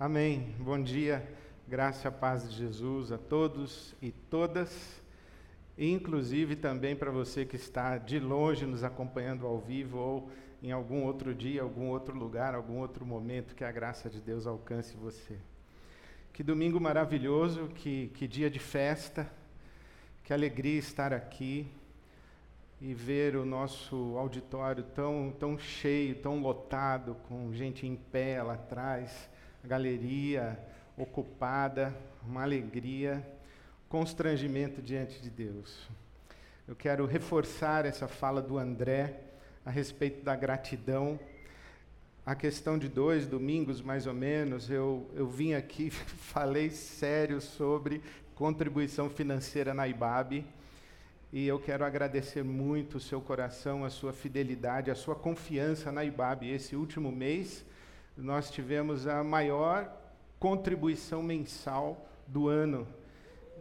Amém. Bom dia, graça e paz de Jesus a todos e todas, inclusive também para você que está de longe nos acompanhando ao vivo ou em algum outro dia, algum outro lugar, algum outro momento, que a graça de Deus alcance você. Que domingo maravilhoso, que, que dia de festa, que alegria estar aqui e ver o nosso auditório tão, tão cheio, tão lotado, com gente em pé lá atrás galeria ocupada, uma alegria, constrangimento diante de Deus. Eu quero reforçar essa fala do André a respeito da gratidão. A questão de dois domingos, mais ou menos, eu, eu vim aqui, falei sério sobre contribuição financeira na IBAB. E eu quero agradecer muito o seu coração, a sua fidelidade, a sua confiança na IBAB. Esse último mês, nós tivemos a maior contribuição mensal do ano.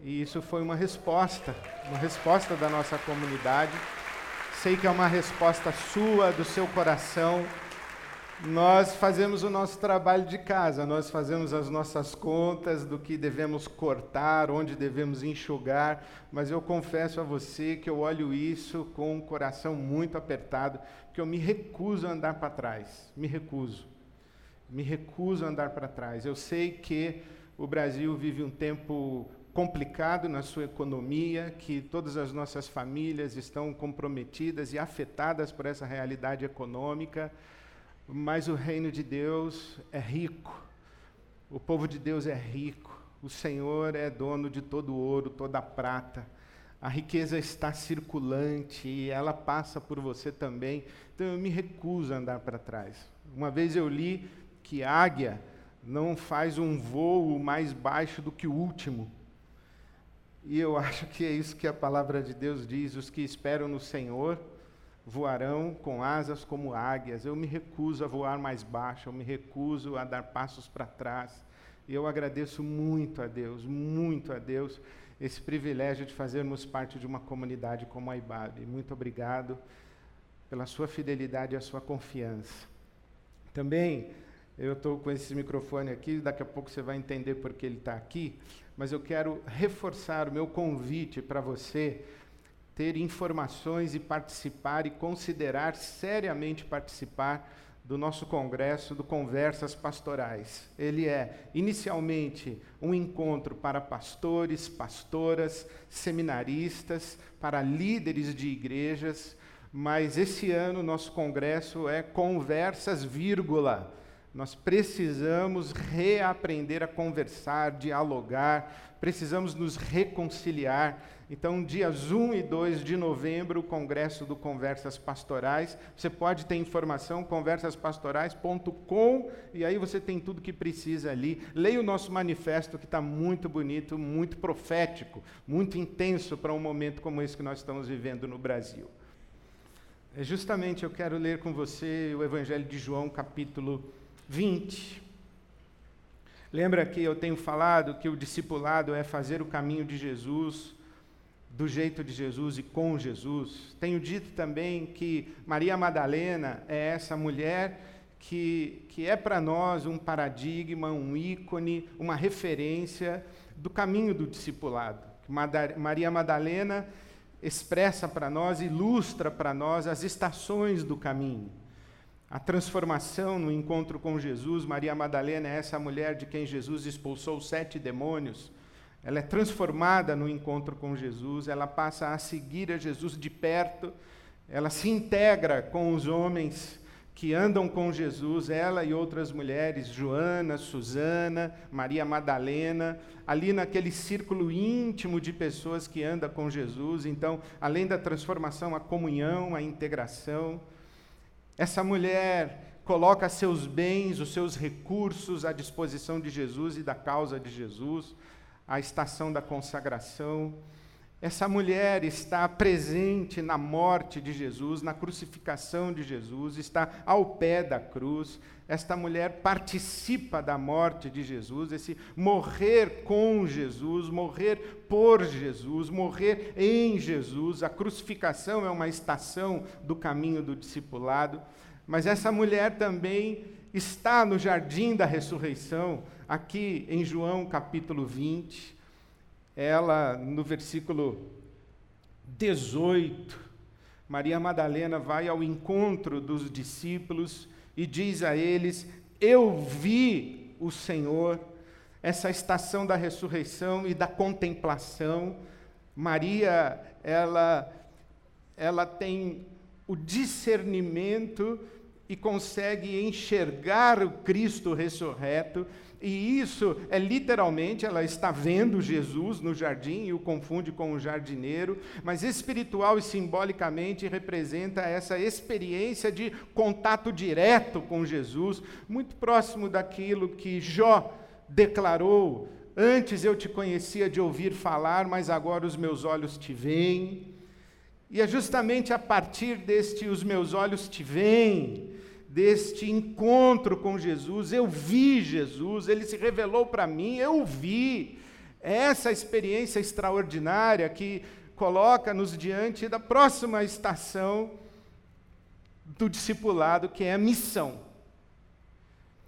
E isso foi uma resposta, uma resposta da nossa comunidade. Sei que é uma resposta sua, do seu coração. Nós fazemos o nosso trabalho de casa, nós fazemos as nossas contas do que devemos cortar, onde devemos enxugar, mas eu confesso a você que eu olho isso com um coração muito apertado, que eu me recuso a andar para trás, me recuso me recuso a andar para trás. Eu sei que o Brasil vive um tempo complicado na sua economia, que todas as nossas famílias estão comprometidas e afetadas por essa realidade econômica, mas o reino de Deus é rico. O povo de Deus é rico. O Senhor é dono de todo ouro, toda prata. A riqueza está circulante e ela passa por você também. Então eu me recuso a andar para trás. Uma vez eu li que águia não faz um voo mais baixo do que o último. E eu acho que é isso que a palavra de Deus diz: os que esperam no Senhor voarão com asas como águias. Eu me recuso a voar mais baixo, eu me recuso a dar passos para trás. E eu agradeço muito a Deus, muito a Deus, esse privilégio de fazermos parte de uma comunidade como a IBAB. Muito obrigado pela sua fidelidade e a sua confiança. Também eu estou com esse microfone aqui, daqui a pouco você vai entender por que ele está aqui, mas eu quero reforçar o meu convite para você ter informações e participar e considerar seriamente participar do nosso congresso do Conversas Pastorais. Ele é inicialmente um encontro para pastores, pastoras, seminaristas, para líderes de igrejas, mas esse ano nosso congresso é Conversas, vírgula nós precisamos reaprender a conversar, dialogar, precisamos nos reconciliar. Então, dias 1 e 2 de novembro, o Congresso do Conversas Pastorais. Você pode ter informação, conversaspastorais.com, e aí você tem tudo que precisa ali. Leia o nosso manifesto, que está muito bonito, muito profético, muito intenso para um momento como esse que nós estamos vivendo no Brasil. É justamente eu quero ler com você o Evangelho de João, capítulo 20. Lembra que eu tenho falado que o discipulado é fazer o caminho de Jesus, do jeito de Jesus e com Jesus. Tenho dito também que Maria Madalena é essa mulher que, que é para nós um paradigma, um ícone, uma referência do caminho do discipulado. Maria Madalena expressa para nós, ilustra para nós as estações do caminho a transformação no encontro com Jesus. Maria Madalena é essa mulher de quem Jesus expulsou sete demônios. Ela é transformada no encontro com Jesus, ela passa a seguir a Jesus de perto, ela se integra com os homens que andam com Jesus, ela e outras mulheres, Joana, Susana, Maria Madalena, ali naquele círculo íntimo de pessoas que andam com Jesus. Então, além da transformação, a comunhão, a integração. Essa mulher coloca seus bens, os seus recursos à disposição de Jesus e da causa de Jesus, a estação da consagração. Essa mulher está presente na morte de Jesus, na crucificação de Jesus, está ao pé da cruz. Esta mulher participa da morte de Jesus, esse morrer com Jesus, morrer por Jesus, morrer em Jesus. A crucificação é uma estação do caminho do discipulado, mas essa mulher também está no jardim da ressurreição, aqui em João capítulo 20, ela no versículo 18, Maria Madalena vai ao encontro dos discípulos e diz a eles: Eu vi o Senhor. Essa estação da ressurreição e da contemplação, Maria, ela, ela tem o discernimento e consegue enxergar o Cristo ressurreto e isso é literalmente, ela está vendo Jesus no jardim e o confunde com o jardineiro, mas espiritual e simbolicamente representa essa experiência de contato direto com Jesus, muito próximo daquilo que Jó declarou: Antes eu te conhecia de ouvir falar, mas agora os meus olhos te veem. E é justamente a partir deste os meus olhos te veem deste encontro com Jesus. Eu vi Jesus, ele se revelou para mim, eu vi. Essa experiência extraordinária que coloca-nos diante da próxima estação do discipulado, que é a missão.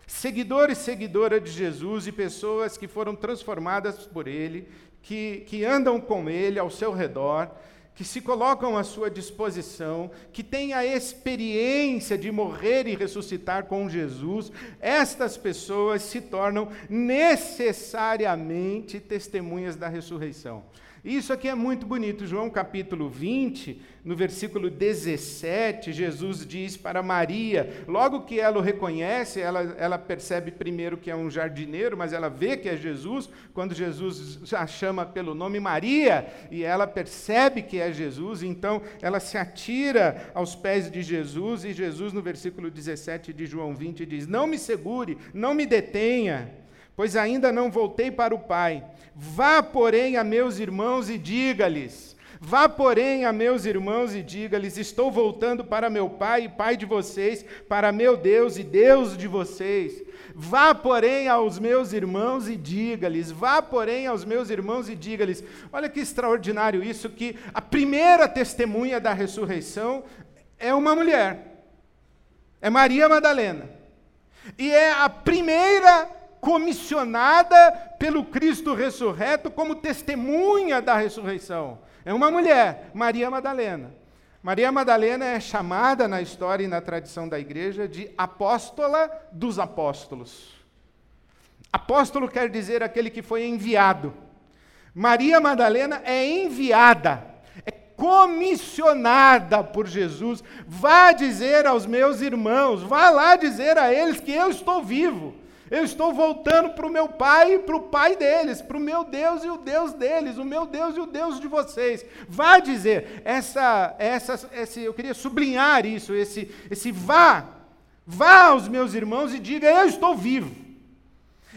Seguidor e seguidora de Jesus e pessoas que foram transformadas por Ele, que, que andam com Ele ao seu redor, que se colocam à sua disposição, que têm a experiência de morrer e ressuscitar com Jesus, estas pessoas se tornam necessariamente testemunhas da ressurreição. Isso aqui é muito bonito. João capítulo 20, no versículo 17, Jesus diz para Maria, logo que ela o reconhece, ela, ela percebe primeiro que é um jardineiro, mas ela vê que é Jesus, quando Jesus a chama pelo nome Maria, e ela percebe que é Jesus, então ela se atira aos pés de Jesus, e Jesus, no versículo 17 de João 20, diz: Não me segure, não me detenha pois ainda não voltei para o Pai. Vá, porém, a meus irmãos e diga-lhes: Vá, porém, a meus irmãos e diga-lhes: Estou voltando para meu Pai e Pai de vocês, para meu Deus e Deus de vocês. Vá, porém, aos meus irmãos e diga-lhes: Vá, porém, aos meus irmãos e diga-lhes. Olha que extraordinário isso, que a primeira testemunha da ressurreição é uma mulher, é Maria Madalena. E é a primeira comissionada pelo Cristo ressurreto como testemunha da ressurreição. É uma mulher, Maria Madalena. Maria Madalena é chamada na história e na tradição da igreja de apóstola dos apóstolos. Apóstolo quer dizer aquele que foi enviado. Maria Madalena é enviada, é comissionada por Jesus. Vá dizer aos meus irmãos, vá lá dizer a eles que eu estou vivo. Eu estou voltando para o meu pai e para o pai deles, para o meu Deus e o Deus deles, o meu Deus e o Deus de vocês. Vá dizer, essa, essa, esse, eu queria sublinhar isso, esse, esse vá, vá aos meus irmãos e diga, eu estou vivo.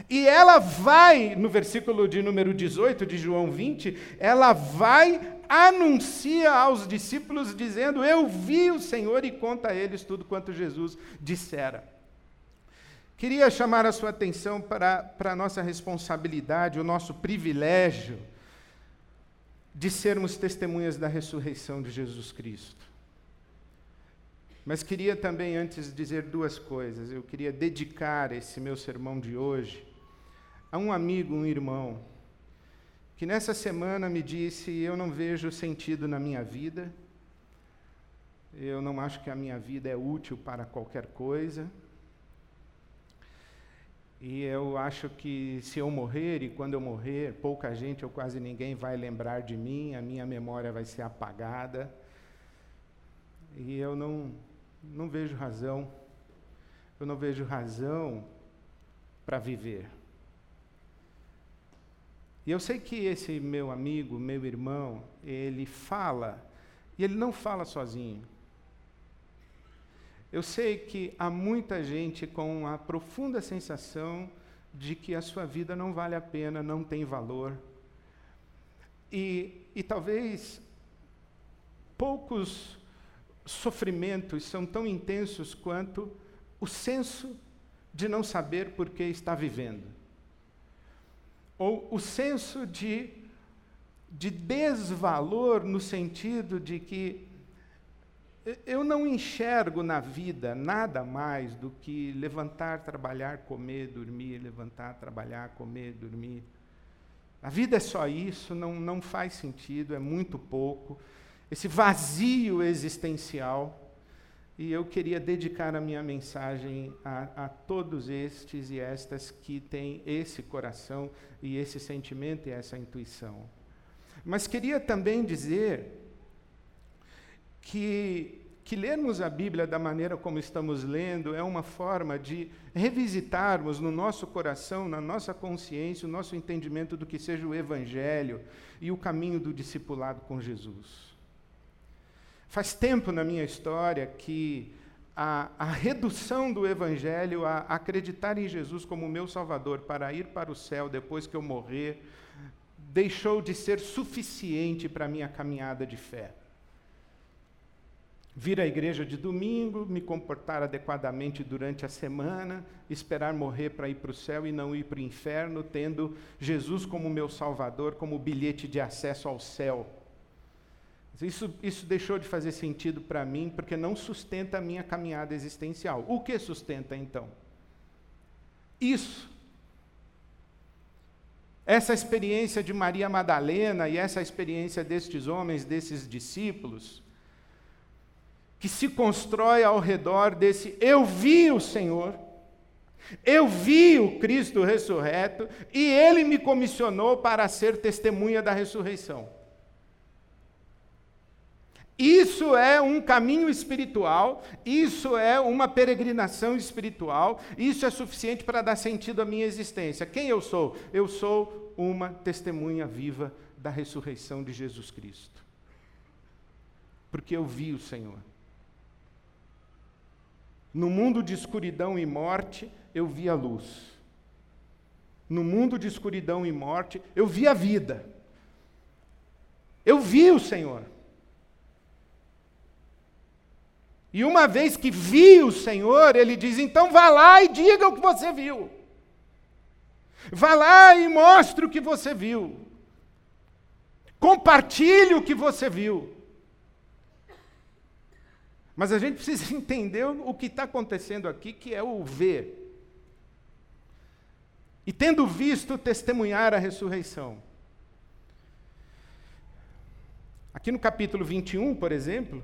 E ela vai, no versículo de número 18 de João 20, ela vai, anuncia aos discípulos, dizendo: Eu vi o Senhor e conta a eles tudo quanto Jesus dissera. Queria chamar a sua atenção para, para a nossa responsabilidade, o nosso privilégio de sermos testemunhas da ressurreição de Jesus Cristo. Mas queria também, antes, dizer duas coisas. Eu queria dedicar esse meu sermão de hoje a um amigo, um irmão, que nessa semana me disse: Eu não vejo sentido na minha vida, eu não acho que a minha vida é útil para qualquer coisa. E eu acho que se eu morrer e quando eu morrer, pouca gente ou quase ninguém vai lembrar de mim, a minha memória vai ser apagada. E eu não, não vejo razão, eu não vejo razão para viver. E eu sei que esse meu amigo, meu irmão, ele fala, e ele não fala sozinho. Eu sei que há muita gente com a profunda sensação de que a sua vida não vale a pena, não tem valor. E, e talvez poucos sofrimentos são tão intensos quanto o senso de não saber por que está vivendo. Ou o senso de, de desvalor no sentido de que eu não enxergo na vida nada mais do que levantar, trabalhar, comer, dormir, levantar, trabalhar, comer, dormir. A vida é só isso, não, não faz sentido, é muito pouco. Esse vazio existencial. E eu queria dedicar a minha mensagem a, a todos estes e estas que têm esse coração e esse sentimento e essa intuição. Mas queria também dizer que, que lermos a Bíblia da maneira como estamos lendo é uma forma de revisitarmos no nosso coração, na nossa consciência, o nosso entendimento do que seja o Evangelho e o caminho do discipulado com Jesus. Faz tempo na minha história que a, a, redução do Evangelho a acreditar em Jesus como meu Salvador para ir para o céu depois que eu morrer, deixou de ser suficiente para a minha caminhada de fé vir à igreja de domingo, me comportar adequadamente durante a semana, esperar morrer para ir para o céu e não ir para o inferno, tendo Jesus como meu Salvador, como bilhete de acesso ao céu. Isso, isso deixou de fazer sentido para mim, porque não sustenta a minha caminhada existencial. O que sustenta então? Isso. Essa experiência de Maria Madalena e essa experiência destes homens, desses discípulos, que se constrói ao redor desse eu vi o Senhor, eu vi o Cristo ressurreto e ele me comissionou para ser testemunha da ressurreição. Isso é um caminho espiritual, isso é uma peregrinação espiritual, isso é suficiente para dar sentido à minha existência. Quem eu sou? Eu sou uma testemunha viva da ressurreição de Jesus Cristo. Porque eu vi o Senhor. No mundo de escuridão e morte, eu vi a luz. No mundo de escuridão e morte, eu vi a vida. Eu vi o Senhor. E uma vez que vi o Senhor, ele diz: então vá lá e diga o que você viu. Vá lá e mostre o que você viu. Compartilhe o que você viu. Mas a gente precisa entender o que está acontecendo aqui, que é o ver. E tendo visto, testemunhar a ressurreição. Aqui no capítulo 21, por exemplo,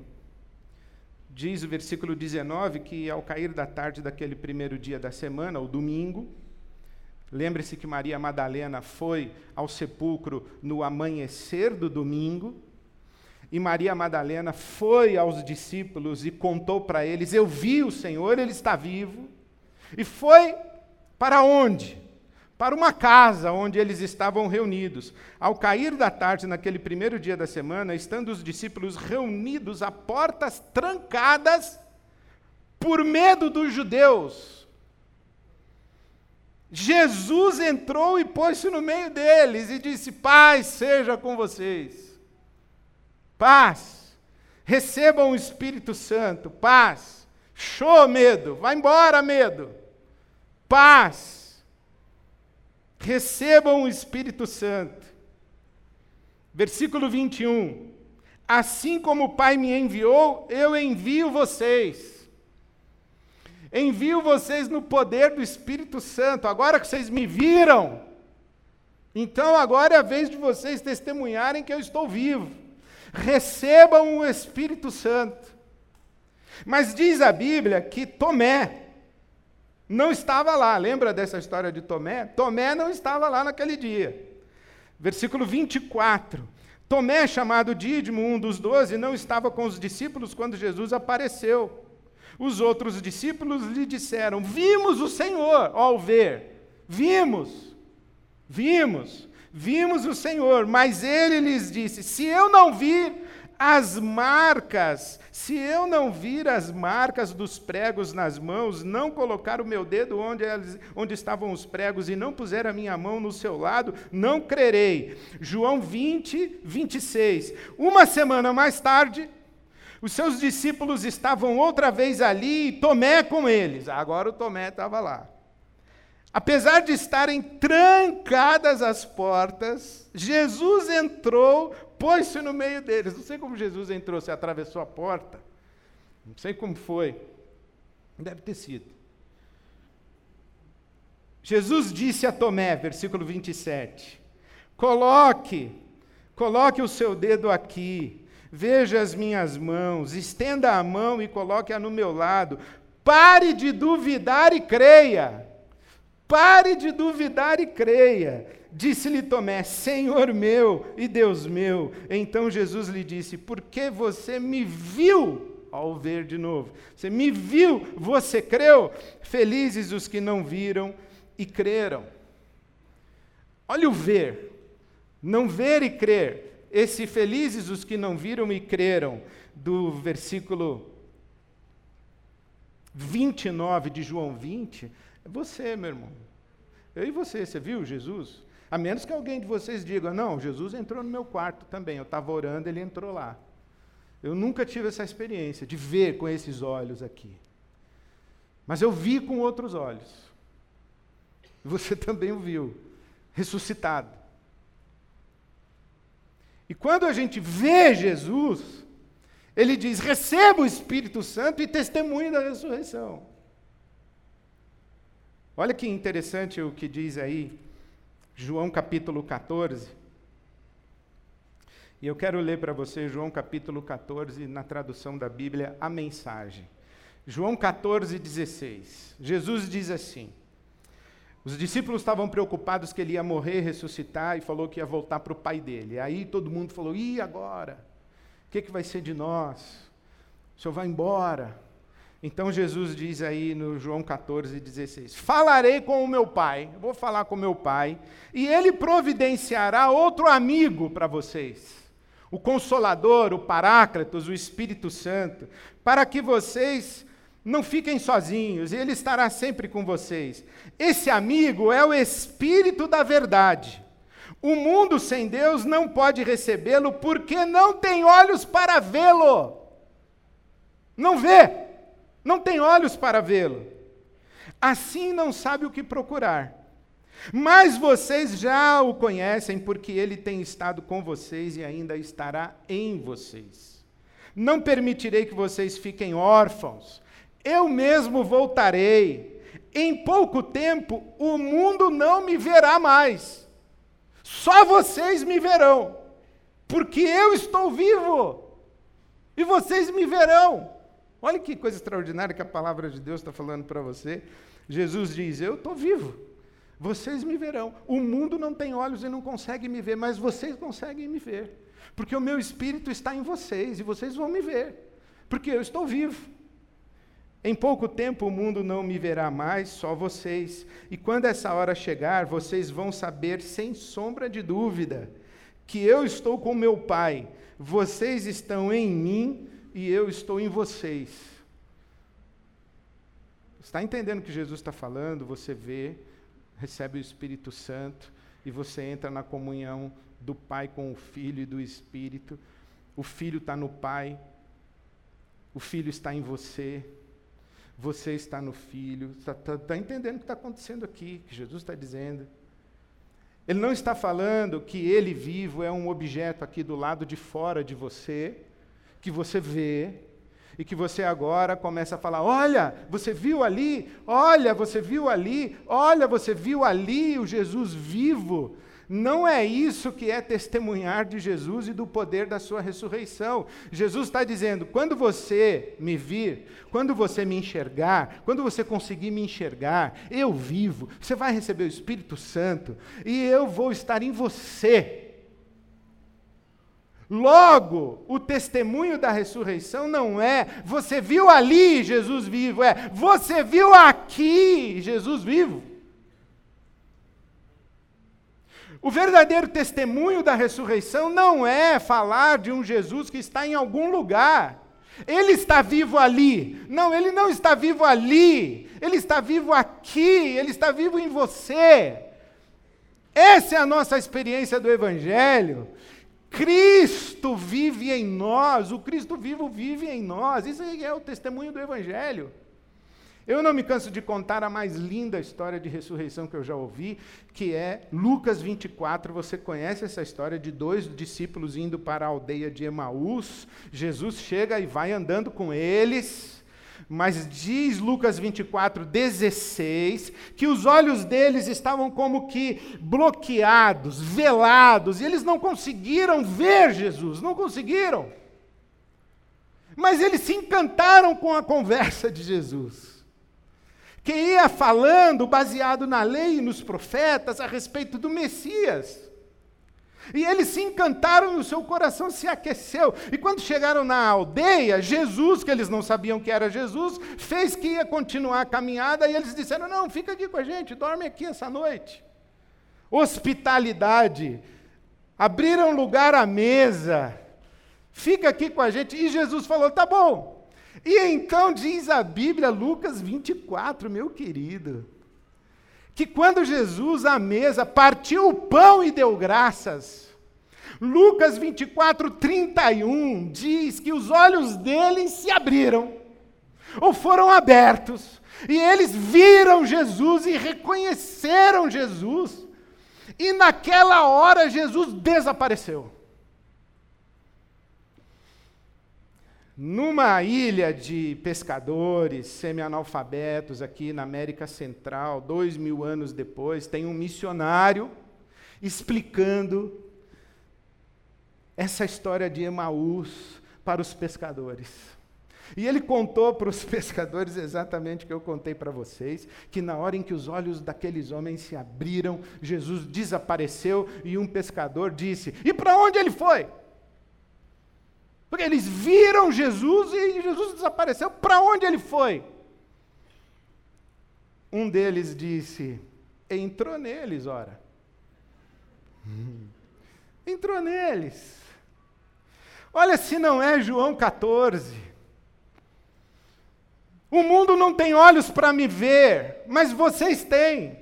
diz o versículo 19 que ao cair da tarde daquele primeiro dia da semana, o domingo, lembre-se que Maria Madalena foi ao sepulcro no amanhecer do domingo, e Maria Madalena foi aos discípulos e contou para eles: Eu vi o Senhor, ele está vivo. E foi para onde? Para uma casa onde eles estavam reunidos. Ao cair da tarde, naquele primeiro dia da semana, estando os discípulos reunidos a portas trancadas, por medo dos judeus, Jesus entrou e pôs-se no meio deles e disse: Paz seja com vocês paz. Recebam o Espírito Santo, paz. Show, medo, vai embora, medo. Paz. Recebam o Espírito Santo. Versículo 21. Assim como o Pai me enviou, eu envio vocês. Envio vocês no poder do Espírito Santo. Agora que vocês me viram, então agora é a vez de vocês testemunharem que eu estou vivo recebam o Espírito Santo. Mas diz a Bíblia que Tomé não estava lá. Lembra dessa história de Tomé? Tomé não estava lá naquele dia. Versículo 24. Tomé, chamado Dídimo, um dos doze, não estava com os discípulos quando Jesus apareceu. Os outros discípulos lhe disseram: Vimos o Senhor, ao ver. Vimos, vimos. Vimos o Senhor, mas ele lhes disse: Se eu não vir as marcas, se eu não vir as marcas dos pregos nas mãos, não colocar o meu dedo onde, onde estavam os pregos e não puser a minha mão no seu lado, não crerei. João 20, 26. Uma semana mais tarde, os seus discípulos estavam outra vez ali e Tomé com eles. Agora o Tomé estava lá. Apesar de estarem trancadas as portas, Jesus entrou, pôs-se no meio deles. Não sei como Jesus entrou, se atravessou a porta. Não sei como foi. Deve ter sido. Jesus disse a Tomé, versículo 27, coloque, coloque o seu dedo aqui, veja as minhas mãos, estenda a mão e coloque-a no meu lado, pare de duvidar e creia. Pare de duvidar e creia. Disse-lhe Tomé: Senhor meu e Deus meu. Então Jesus lhe disse: Porque você me viu ao ver de novo. Você me viu, você creu. Felizes os que não viram e creram. Olha o ver. Não ver e crer. Esse felizes os que não viram e creram, do versículo 29 de João 20, é você, meu irmão. Eu e você, você viu Jesus? A menos que alguém de vocês diga, não, Jesus entrou no meu quarto também, eu estava orando, ele entrou lá. Eu nunca tive essa experiência de ver com esses olhos aqui. Mas eu vi com outros olhos. Você também o viu, ressuscitado. E quando a gente vê Jesus, ele diz: receba o Espírito Santo e testemunhe da ressurreição. Olha que interessante o que diz aí, João capítulo 14. E eu quero ler para você João capítulo 14, na tradução da Bíblia, a mensagem. João 14, 16. Jesus diz assim: Os discípulos estavam preocupados que ele ia morrer, ressuscitar e falou que ia voltar para o pai dele. Aí todo mundo falou: e agora? O que, que vai ser de nós? O senhor vai embora. Então Jesus diz aí no João 14, 16: Falarei com o meu pai, vou falar com o meu pai, e ele providenciará outro amigo para vocês o Consolador, o Paráclitos, o Espírito Santo, para que vocês não fiquem sozinhos, e Ele estará sempre com vocês. Esse amigo é o Espírito da Verdade. O mundo sem Deus não pode recebê-lo porque não tem olhos para vê-lo. Não vê, não tem olhos para vê-lo. Assim não sabe o que procurar. Mas vocês já o conhecem, porque ele tem estado com vocês e ainda estará em vocês. Não permitirei que vocês fiquem órfãos. Eu mesmo voltarei. Em pouco tempo o mundo não me verá mais. Só vocês me verão, porque eu estou vivo. E vocês me verão. Olha que coisa extraordinária que a palavra de Deus está falando para você. Jesus diz: Eu estou vivo. Vocês me verão. O mundo não tem olhos e não consegue me ver, mas vocês conseguem me ver. Porque o meu espírito está em vocês e vocês vão me ver. Porque eu estou vivo. Em pouco tempo o mundo não me verá mais, só vocês. E quando essa hora chegar, vocês vão saber sem sombra de dúvida que eu estou com meu Pai. Vocês estão em mim e eu estou em vocês. Está entendendo o que Jesus está falando? Você vê recebe o Espírito Santo e você entra na comunhão do Pai com o Filho e do Espírito. O Filho está no Pai, o Filho está em você, você está no Filho. Está tá, tá entendendo o que está acontecendo aqui, que Jesus está dizendo. Ele não está falando que ele vivo é um objeto aqui do lado de fora de você, que você vê, e que você agora começa a falar: olha, você viu ali, olha, você viu ali, olha, você viu ali o Jesus vivo. Não é isso que é testemunhar de Jesus e do poder da sua ressurreição. Jesus está dizendo: quando você me vir, quando você me enxergar, quando você conseguir me enxergar, eu vivo, você vai receber o Espírito Santo e eu vou estar em você. Logo, o testemunho da ressurreição não é você viu ali Jesus vivo, é você viu aqui Jesus vivo. O verdadeiro testemunho da ressurreição não é falar de um Jesus que está em algum lugar. Ele está vivo ali. Não, ele não está vivo ali. Ele está vivo aqui. Ele está vivo em você. Essa é a nossa experiência do Evangelho. Cristo vive em nós, o Cristo vivo vive em nós. Isso é o testemunho do Evangelho. Eu não me canso de contar a mais linda história de ressurreição que eu já ouvi, que é Lucas 24. Você conhece essa história de dois discípulos indo para a aldeia de Emaús? Jesus chega e vai andando com eles. Mas diz Lucas 24, 16, que os olhos deles estavam como que bloqueados, velados, e eles não conseguiram ver Jesus, não conseguiram. Mas eles se encantaram com a conversa de Jesus que ia falando, baseado na lei e nos profetas, a respeito do Messias. E eles se encantaram e o seu coração se aqueceu. E quando chegaram na aldeia, Jesus, que eles não sabiam que era Jesus, fez que ia continuar a caminhada e eles disseram: Não, fica aqui com a gente, dorme aqui essa noite. Hospitalidade. Abriram lugar à mesa. Fica aqui com a gente. E Jesus falou: Tá bom, e então diz a Bíblia, Lucas 24, meu querido, que quando Jesus à mesa partiu o pão e deu graças, Lucas 24, 31 diz que os olhos deles se abriram, ou foram abertos, e eles viram Jesus e reconheceram Jesus, e naquela hora Jesus desapareceu. Numa ilha de pescadores semi-analfabetos aqui na América Central, dois mil anos depois, tem um missionário explicando essa história de Emaús para os pescadores. E ele contou para os pescadores exatamente o que eu contei para vocês: que na hora em que os olhos daqueles homens se abriram, Jesus desapareceu e um pescador disse: E para onde ele foi? Porque eles viram Jesus e Jesus desapareceu. Para onde ele foi? Um deles disse: entrou neles, ora. Entrou neles. Olha se não é João 14. O mundo não tem olhos para me ver, mas vocês têm.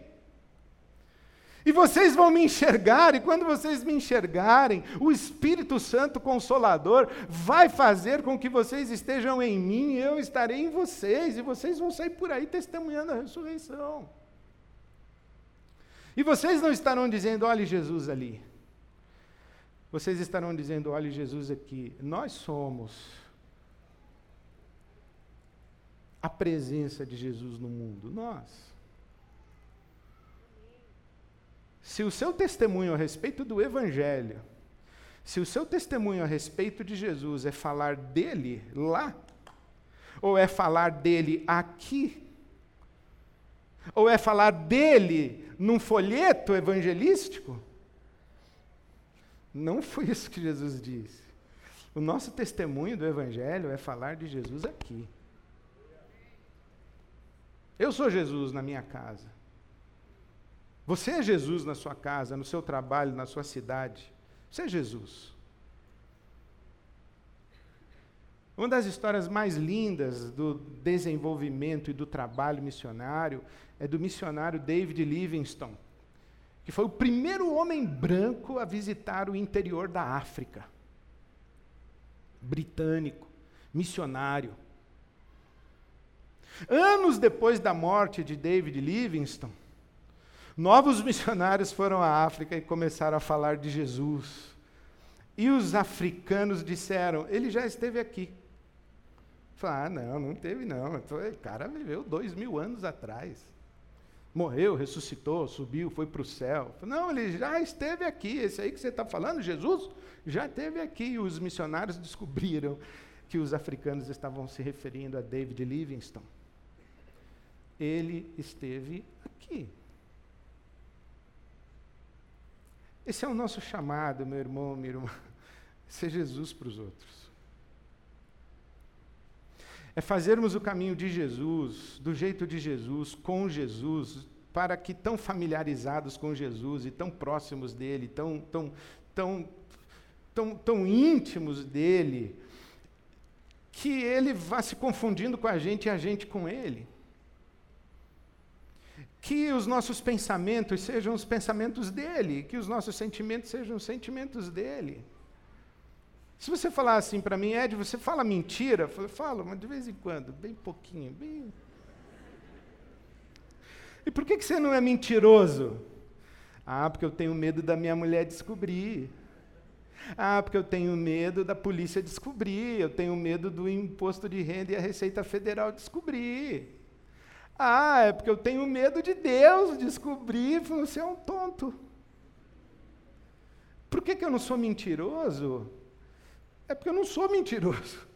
E vocês vão me enxergar, e quando vocês me enxergarem, o Espírito Santo Consolador vai fazer com que vocês estejam em mim, e eu estarei em vocês, e vocês vão sair por aí testemunhando a ressurreição. E vocês não estarão dizendo, olhe Jesus ali. Vocês estarão dizendo, olhe Jesus aqui. Nós somos a presença de Jesus no mundo, nós. Se o seu testemunho a respeito do Evangelho, se o seu testemunho a respeito de Jesus é falar dele lá, ou é falar dele aqui, ou é falar dele num folheto evangelístico, não foi isso que Jesus disse. O nosso testemunho do Evangelho é falar de Jesus aqui. Eu sou Jesus na minha casa. Você é Jesus na sua casa, no seu trabalho, na sua cidade. Você é Jesus. Uma das histórias mais lindas do desenvolvimento e do trabalho missionário é do missionário David Livingstone, que foi o primeiro homem branco a visitar o interior da África. Britânico, missionário. Anos depois da morte de David Livingstone, Novos missionários foram à África e começaram a falar de Jesus. E os africanos disseram: ele já esteve aqui. Falaram, ah, não, não teve não. O cara viveu dois mil anos atrás. Morreu, ressuscitou, subiu, foi para o céu. Não, ele já esteve aqui. Esse aí que você está falando, Jesus, já esteve aqui. E os missionários descobriram que os africanos estavam se referindo a David Livingstone. Ele esteve aqui. Esse é o nosso chamado, meu irmão, minha irmã. Ser Jesus para os outros. É fazermos o caminho de Jesus, do jeito de Jesus, com Jesus, para que tão familiarizados com Jesus e tão próximos dele, tão, tão, tão, tão, tão íntimos dele, que ele vá se confundindo com a gente e a gente com ele que os nossos pensamentos sejam os pensamentos dele, que os nossos sentimentos sejam os sentimentos dele. Se você falar assim para mim, Ed, você fala mentira? Eu falo, mas de vez em quando, bem pouquinho, bem. E por que, que você não é mentiroso? Ah, porque eu tenho medo da minha mulher descobrir. Ah, porque eu tenho medo da polícia descobrir, eu tenho medo do imposto de renda e a Receita Federal descobrir. Ah, é porque eu tenho medo de Deus descobrir, você é um tonto. Por que, que eu não sou mentiroso? É porque eu não sou mentiroso.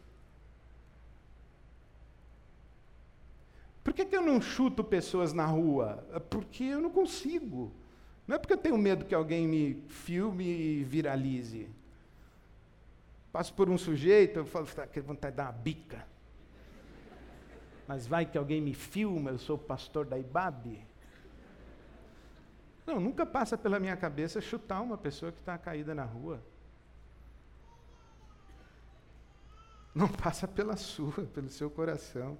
Por que, que eu não chuto pessoas na rua? É porque eu não consigo. Não é porque eu tenho medo que alguém me filme e viralize. Passo por um sujeito, eu falo, tá, vontade de dar uma bica. Mas vai que alguém me filma, eu sou pastor da IBAB. Não, nunca passa pela minha cabeça chutar uma pessoa que está caída na rua. Não passa pela sua, pelo seu coração.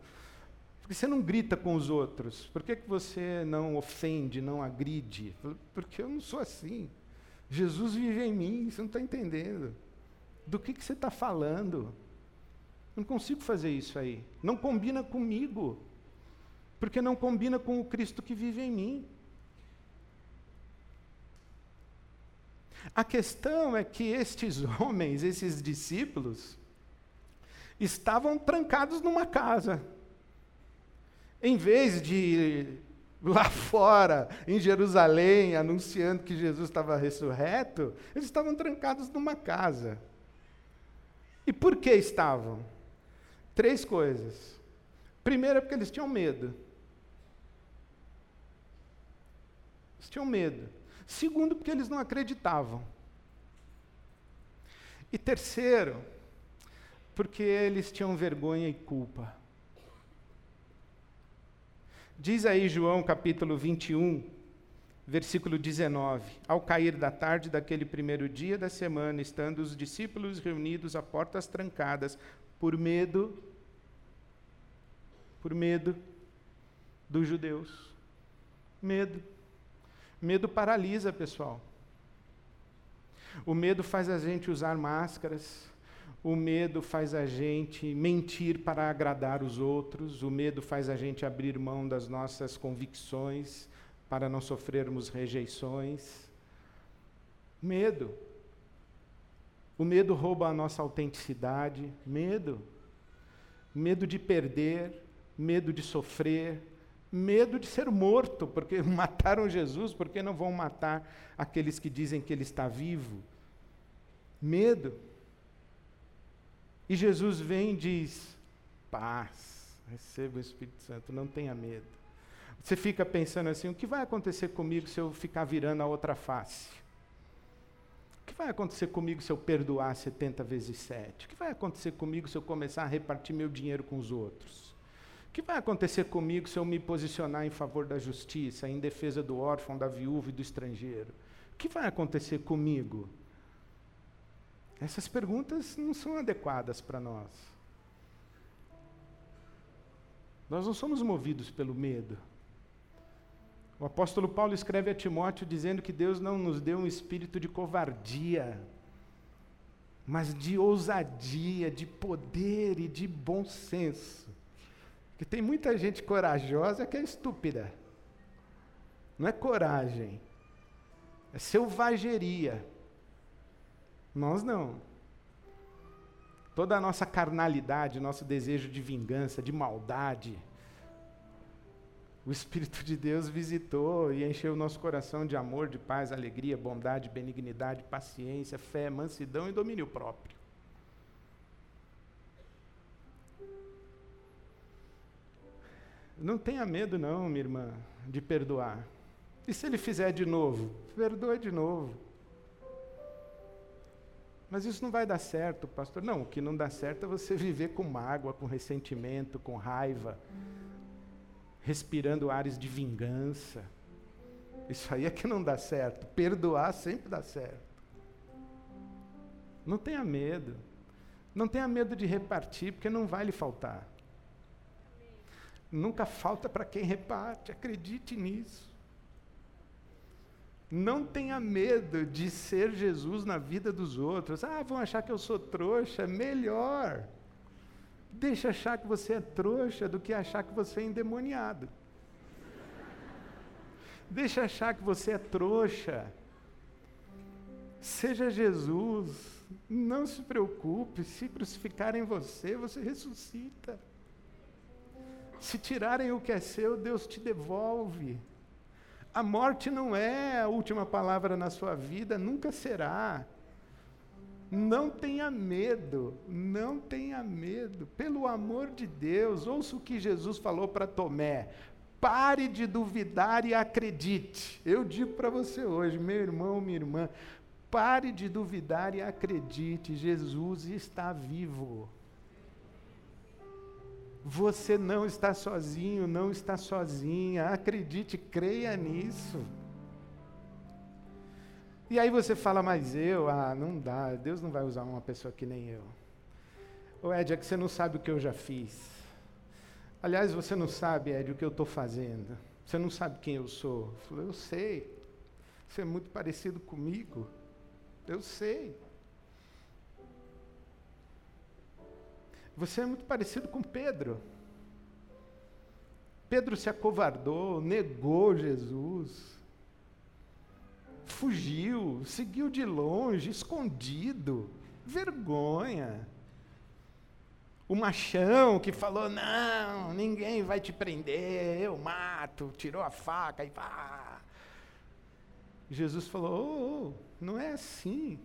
Porque você não grita com os outros? Por que, que você não ofende, não agride? Porque eu não sou assim. Jesus vive em mim, você não está entendendo. Do que, que você está falando? Não consigo fazer isso aí. Não combina comigo. Porque não combina com o Cristo que vive em mim. A questão é que estes homens, esses discípulos, estavam trancados numa casa. Em vez de lá fora, em Jerusalém, anunciando que Jesus estava ressurreto, eles estavam trancados numa casa. E por que estavam? Três coisas. Primeiro é porque eles tinham medo. Eles tinham medo. Segundo, porque eles não acreditavam. E terceiro, porque eles tinham vergonha e culpa. Diz aí João capítulo 21, versículo 19: Ao cair da tarde daquele primeiro dia da semana, estando os discípulos reunidos a portas trancadas, por medo, por medo dos judeus. Medo. Medo paralisa, pessoal. O medo faz a gente usar máscaras, o medo faz a gente mentir para agradar os outros, o medo faz a gente abrir mão das nossas convicções para não sofrermos rejeições. Medo. O medo rouba a nossa autenticidade. Medo. Medo de perder, medo de sofrer, medo de ser morto, porque mataram Jesus, porque não vão matar aqueles que dizem que ele está vivo? Medo. E Jesus vem e diz: paz, receba o Espírito Santo, não tenha medo. Você fica pensando assim: o que vai acontecer comigo se eu ficar virando a outra face? Que vai acontecer comigo se eu perdoar 70 vezes 7? O que vai acontecer comigo se eu começar a repartir meu dinheiro com os outros? O que vai acontecer comigo se eu me posicionar em favor da justiça, em defesa do órfão, da viúva e do estrangeiro? O que vai acontecer comigo? Essas perguntas não são adequadas para nós. Nós não somos movidos pelo medo. O apóstolo Paulo escreve a Timóteo dizendo que Deus não nos deu um espírito de covardia, mas de ousadia, de poder e de bom senso. Porque tem muita gente corajosa que é estúpida. Não é coragem, é selvageria. Nós não. Toda a nossa carnalidade, nosso desejo de vingança, de maldade, o Espírito de Deus visitou e encheu o nosso coração de amor, de paz, alegria, bondade, benignidade, paciência, fé, mansidão e domínio próprio. Não tenha medo, não, minha irmã, de perdoar. E se ele fizer de novo? Perdoe de novo. Mas isso não vai dar certo, pastor. Não, o que não dá certo é você viver com mágoa, com ressentimento, com raiva, respirando ares de vingança. Isso aí é que não dá certo. Perdoar sempre dá certo. Não tenha medo. Não tenha medo de repartir, porque não vai lhe faltar. Nunca falta para quem reparte, acredite nisso. Não tenha medo de ser Jesus na vida dos outros. Ah, vão achar que eu sou trouxa. Melhor. Deixa achar que você é trouxa do que achar que você é endemoniado. Deixa achar que você é trouxa. Seja Jesus. Não se preocupe, se crucificarem você, você ressuscita. Se tirarem o que é seu, Deus te devolve. A morte não é a última palavra na sua vida, nunca será. Não tenha medo, não tenha medo. Pelo amor de Deus, ouça o que Jesus falou para Tomé. Pare de duvidar e acredite. Eu digo para você hoje, meu irmão, minha irmã, pare de duvidar e acredite. Jesus está vivo. Você não está sozinho, não está sozinha. Acredite, creia nisso. E aí você fala, mas eu, ah, não dá, Deus não vai usar uma pessoa que nem eu. Ô Ed, é que você não sabe o que eu já fiz. Aliás, você não sabe, Ed, o que eu estou fazendo. Você não sabe quem eu sou. Eu falei, eu sei. Você é muito parecido comigo. Eu sei. Você é muito parecido com Pedro. Pedro se acovardou, negou Jesus fugiu, seguiu de longe, escondido, vergonha. O machão que falou: Não, ninguém vai te prender, eu mato, tirou a faca e pá. Jesus falou: oh, oh, não é assim.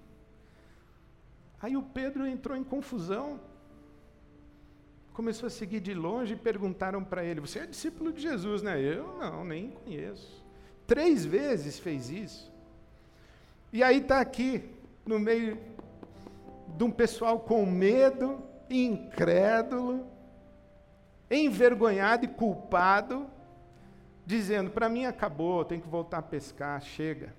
Aí o Pedro entrou em confusão. Começou a seguir de longe e perguntaram para ele: Você é discípulo de Jesus, né? Eu não, nem conheço. Três vezes fez isso. E aí está aqui, no meio de um pessoal com medo, incrédulo, envergonhado e culpado, dizendo: para mim acabou, tem que voltar a pescar, chega.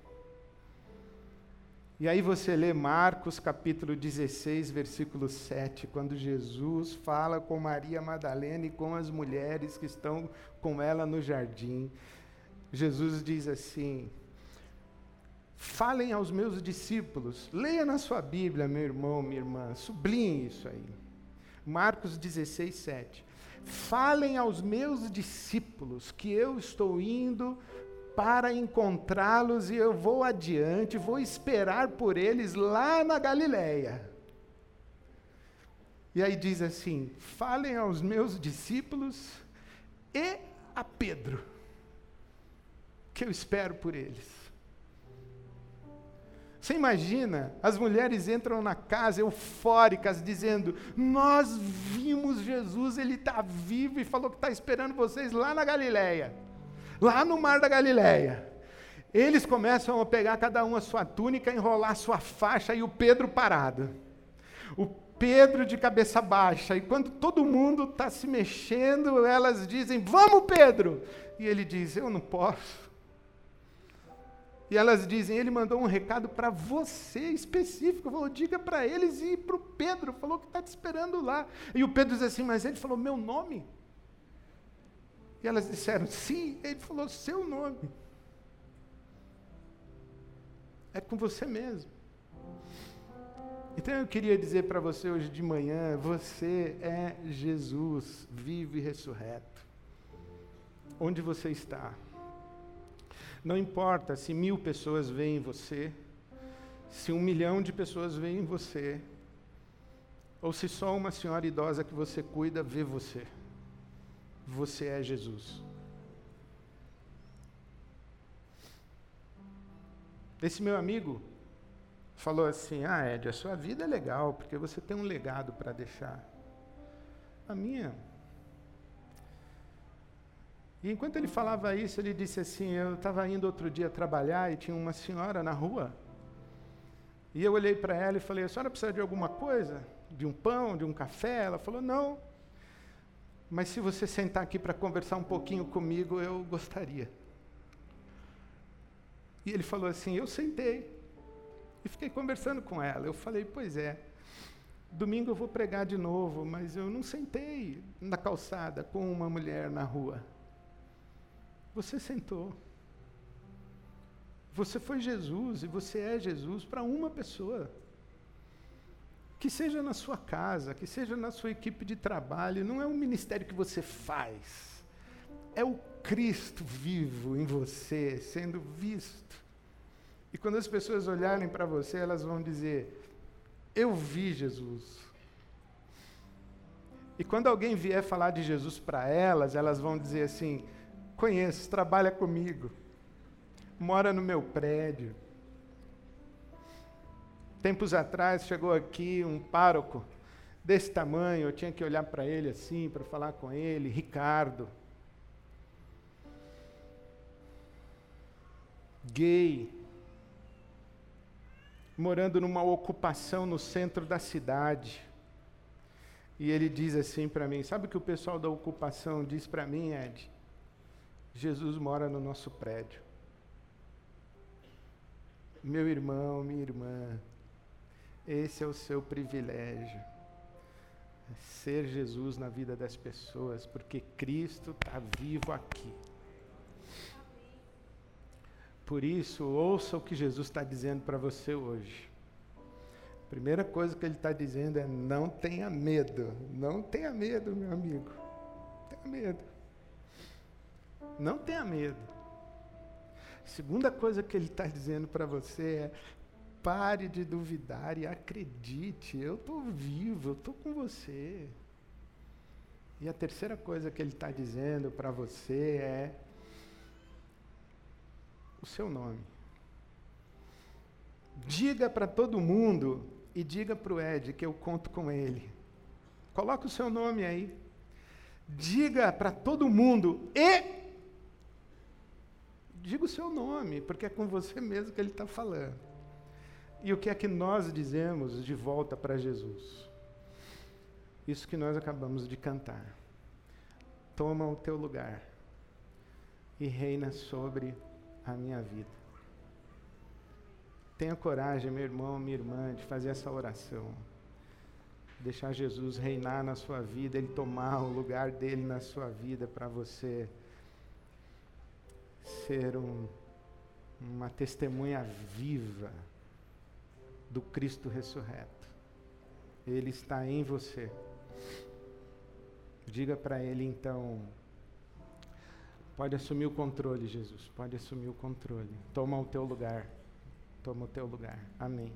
E aí você lê Marcos capítulo 16, versículo 7, quando Jesus fala com Maria Madalena e com as mulheres que estão com ela no jardim. Jesus diz assim: Falem aos meus discípulos. Leia na sua Bíblia, meu irmão, minha irmã. Sublinhe isso aí. Marcos 16, 7. Falem aos meus discípulos que eu estou indo para encontrá-los e eu vou adiante, vou esperar por eles lá na Galileia. E aí diz assim: falem aos meus discípulos e a Pedro, que eu espero por eles. Você imagina? As mulheres entram na casa eufóricas, dizendo: Nós vimos Jesus, ele está vivo e falou que está esperando vocês lá na Galileia, lá no mar da Galileia. Eles começam a pegar cada um a sua túnica, enrolar a sua faixa e o Pedro parado. O Pedro de cabeça baixa. E quando todo mundo está se mexendo, elas dizem: Vamos, Pedro! E ele diz: Eu não posso. E elas dizem: Ele mandou um recado para você específico. Falou: Diga para eles e para o Pedro. Falou que está te esperando lá. E o Pedro diz assim: Mas ele falou: Meu nome. E elas disseram: Sim. Ele falou: Seu nome. É com você mesmo. Então eu queria dizer para você hoje de manhã: você é Jesus, vivo e ressurreto. Onde você está? Não importa se mil pessoas veem você, se um milhão de pessoas veem você, ou se só uma senhora idosa que você cuida vê você. Você é Jesus. Esse meu amigo falou assim: Ah, Ed, a sua vida é legal, porque você tem um legado para deixar. A minha e enquanto ele falava isso, ele disse assim: Eu estava indo outro dia trabalhar e tinha uma senhora na rua. E eu olhei para ela e falei: A senhora precisa de alguma coisa? De um pão, de um café? Ela falou: Não. Mas se você sentar aqui para conversar um pouquinho comigo, eu gostaria. E ele falou assim: Eu sentei. E fiquei conversando com ela. Eu falei: Pois é. Domingo eu vou pregar de novo, mas eu não sentei na calçada com uma mulher na rua. Você sentou. Você foi Jesus e você é Jesus para uma pessoa. Que seja na sua casa, que seja na sua equipe de trabalho, não é um ministério que você faz, é o Cristo vivo em você, sendo visto. E quando as pessoas olharem para você, elas vão dizer: Eu vi Jesus. E quando alguém vier falar de Jesus para elas, elas vão dizer assim: Conheço, trabalha comigo, mora no meu prédio. Tempos atrás chegou aqui um pároco desse tamanho, eu tinha que olhar para ele assim, para falar com ele, Ricardo. Gay, morando numa ocupação no centro da cidade. E ele diz assim para mim: Sabe o que o pessoal da ocupação diz para mim, Ed? Jesus mora no nosso prédio. Meu irmão, minha irmã, esse é o seu privilégio. Ser Jesus na vida das pessoas, porque Cristo está vivo aqui. Por isso, ouça o que Jesus está dizendo para você hoje. Primeira coisa que ele está dizendo é: não tenha medo. Não tenha medo, meu amigo. Não tenha medo. Não tenha medo. Segunda coisa que ele está dizendo para você é: pare de duvidar e acredite. Eu estou vivo, eu estou com você. E a terceira coisa que ele está dizendo para você é: o seu nome. Diga para todo mundo e diga para o Ed que eu conto com ele. Coloque o seu nome aí. Diga para todo mundo e diga o seu nome, porque é com você mesmo que ele está falando. E o que é que nós dizemos de volta para Jesus? Isso que nós acabamos de cantar. Toma o teu lugar e reina sobre a minha vida. Tenha coragem, meu irmão, minha irmã, de fazer essa oração. Deixar Jesus reinar na sua vida, Ele tomar o lugar dele na sua vida para você ser um, uma testemunha viva do Cristo ressurreto. Ele está em você. Diga para Ele então Pode assumir o controle, Jesus. Pode assumir o controle. Toma o teu lugar. Toma o teu lugar. Amém.